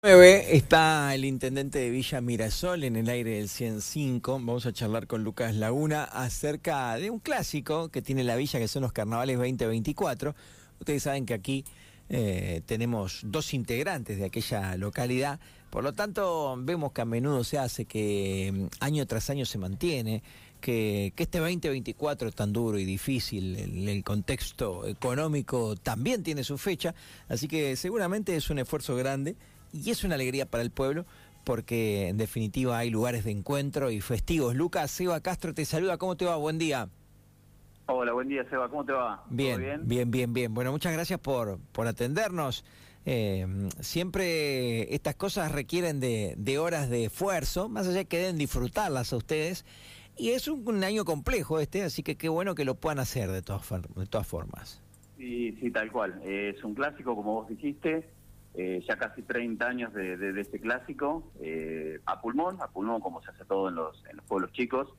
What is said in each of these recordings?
9 está el intendente de Villa Mirasol en el aire del 105. Vamos a charlar con Lucas Laguna acerca de un clásico que tiene la villa, que son los carnavales 2024. Ustedes saben que aquí eh, tenemos dos integrantes de aquella localidad, por lo tanto vemos que a menudo se hace, que mm, año tras año se mantiene, que, este 2024 es tan duro y difícil, el contexto económico también tiene su fecha, así que seguramente es un esfuerzo grande y es una alegría para el pueblo porque en definitiva hay lugares de encuentro y festivos. Lucas, Seba Castro te saluda, ¿cómo te va? Buen día. Hola, buen día Seba, ¿cómo te va? ¿Todo Bien, bien, bien, bien, Bueno, muchas gracias por, por atendernos. Eh, siempre estas cosas requieren de, de, horas de esfuerzo, más allá que deben disfrutarlas a ustedes. Y es un, un, año complejo este, así que qué bueno que lo puedan hacer de todas, de todas formas. Sí, sí, tal cual. Es un clásico, como vos dijiste, eh, ya casi 30 años de, este clásico, eh, a pulmón, a pulmón como se hace todo en los, en los pueblos chicos.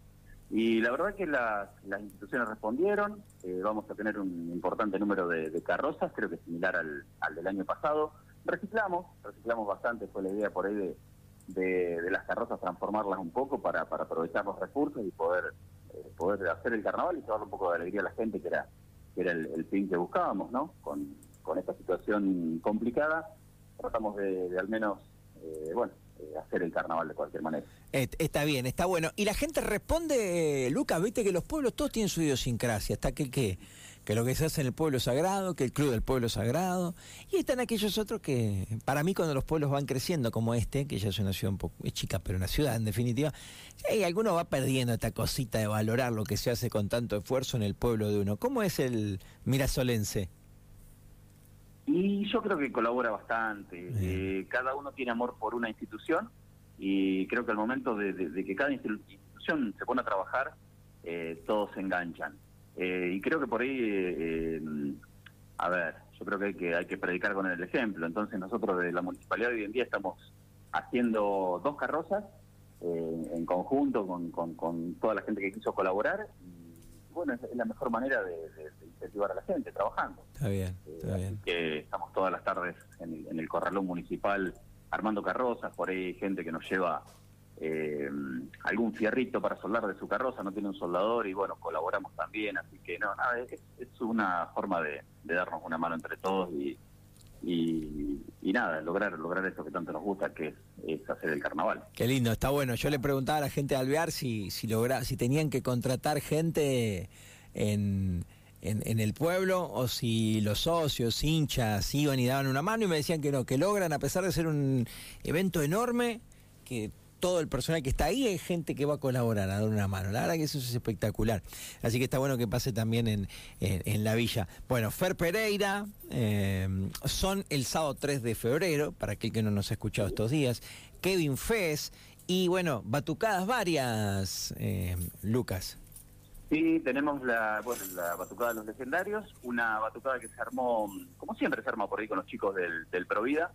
Y la verdad que las, instituciones respondieron, eh, vamos a tener un importante número de, carrozas, creo que similar al, al, del año pasado. Reciclamos, reciclamos bastante, fue la idea por ahí de, de, de las carrozas transformarlas un poco para, para aprovechar los recursos y poder, eh, poder hacer el carnaval y llevarle un poco de alegría a la gente, que era, que era el, el fin que buscábamos, ¿no? Con, con esta situación complicada, tratamos de, de al menos, eh, bueno, eh, hacer el carnaval de cualquier manera. Está bien, está bueno. Y la gente responde, Lucas, viste que los pueblos todos tienen su idiosincrasia, está que, que, que lo que se hace en el pueblo sagrado, que el club del pueblo sagrado, y están aquellos otros que, para mí cuando los pueblos van creciendo como este, que ya es una ciudad un poco chica, pero una ciudad en definitiva, hay alguno va perdiendo esta cosita de valorar lo que se hace con tanto esfuerzo en el pueblo de uno. ¿Cómo es el mirasolense? Y yo creo que colabora bastante. Eh, cada uno tiene amor por una institución y creo que al momento de, de, de que cada institución se pone a trabajar, eh, todos se enganchan. Eh, y creo que por ahí, eh, a ver, yo creo que hay, que hay que predicar con el ejemplo. Entonces nosotros de la municipalidad hoy en día estamos haciendo dos carrozas eh, en conjunto con, con, con, toda la gente que quiso colaborar. Bueno, es, la mejor manera de, de incentivar a la gente trabajando. Está bien, está eh, bien. Que estamos todas las tardes en el, en el corralón municipal armando carrozas, por ahí hay gente que nos lleva eh, algún fierrito para soldar de su carroza, no tiene un soldador y bueno, colaboramos también, así que no, nada, es, es una forma de, de, darnos una mano entre todos y, y, y, nada, lograr lograr eso que tanto nos gusta, que es, hacer el carnaval. Qué lindo, está bueno. Yo le preguntaba a la gente de Alvear si, si, logra, si tenían que contratar gente en en, en, el pueblo o si los socios, hinchas, iban y daban una mano y me decían que no, que logran, a pesar de ser un evento enorme, que todo el personal que está ahí es gente que va a colaborar, a dar una mano. La verdad que eso es espectacular. Así que está bueno que pase también en, en, la villa. Bueno, Fer Pereira, eh, son el sábado 3 de febrero, para aquel que no nos ha escuchado estos días, Kevin Fez y bueno, batucadas varias, eh, Lucas. Sí, tenemos la, bueno, la batucada de los legendarios, una batucada que se armó, como siempre se arma por ahí con los chicos del, del Provida.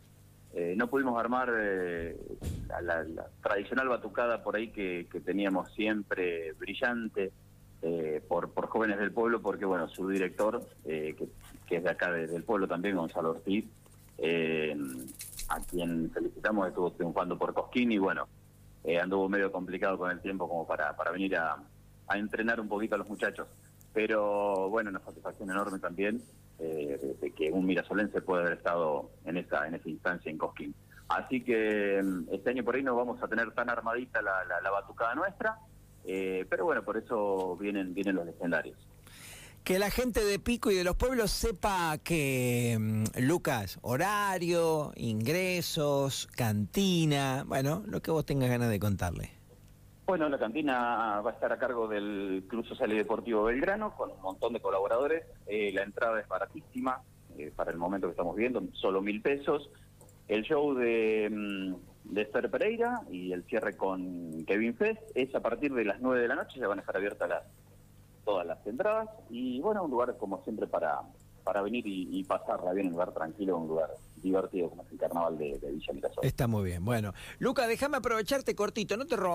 Eh, no pudimos armar eh, la, tradicional batucada por ahí que, teníamos siempre brillante eh, por, por jóvenes del pueblo, porque bueno, su director, eh, que, que, es de acá de, del pueblo también, Gonzalo Ortiz, a quien felicitamos, estuvo triunfando por Cosquín y bueno, anduvo medio complicado con el tiempo como para, para venir a a entrenar un poquito a los muchachos. Pero bueno, una satisfacción enorme también eh, de que un mirasolense puede haber estado en esa, en esa instancia en Cosquín. Así que mm, este año por ahí no vamos a tener tan armadita la, la, batucada nuestra, eh, pero bueno, por eso vienen, vienen los legendarios. Que la gente de Pico y de los pueblos sepa que, mm, Lucas, horario, ingresos, cantina, bueno, lo que vos tengas ganas de contarle. Bueno, la cantina va a estar a cargo del Club Social y Deportivo Belgrano, con un montón de colaboradores. Eh, la entrada es baratísima, eh, para el momento que estamos viendo, solo mil pesos. El show de, mm, de Esther Pereira y el cierre con Kevin Fest es a partir de las nueve de la noche, ya van a estar abiertas las, todas las entradas. Y bueno, un lugar como siempre para, para venir y, pasarla bien, un lugar tranquilo, un lugar divertido como es el carnaval de, de Villa Mirasol. Está muy bien. Bueno, Luca, déjame aprovecharte cortito, no te robo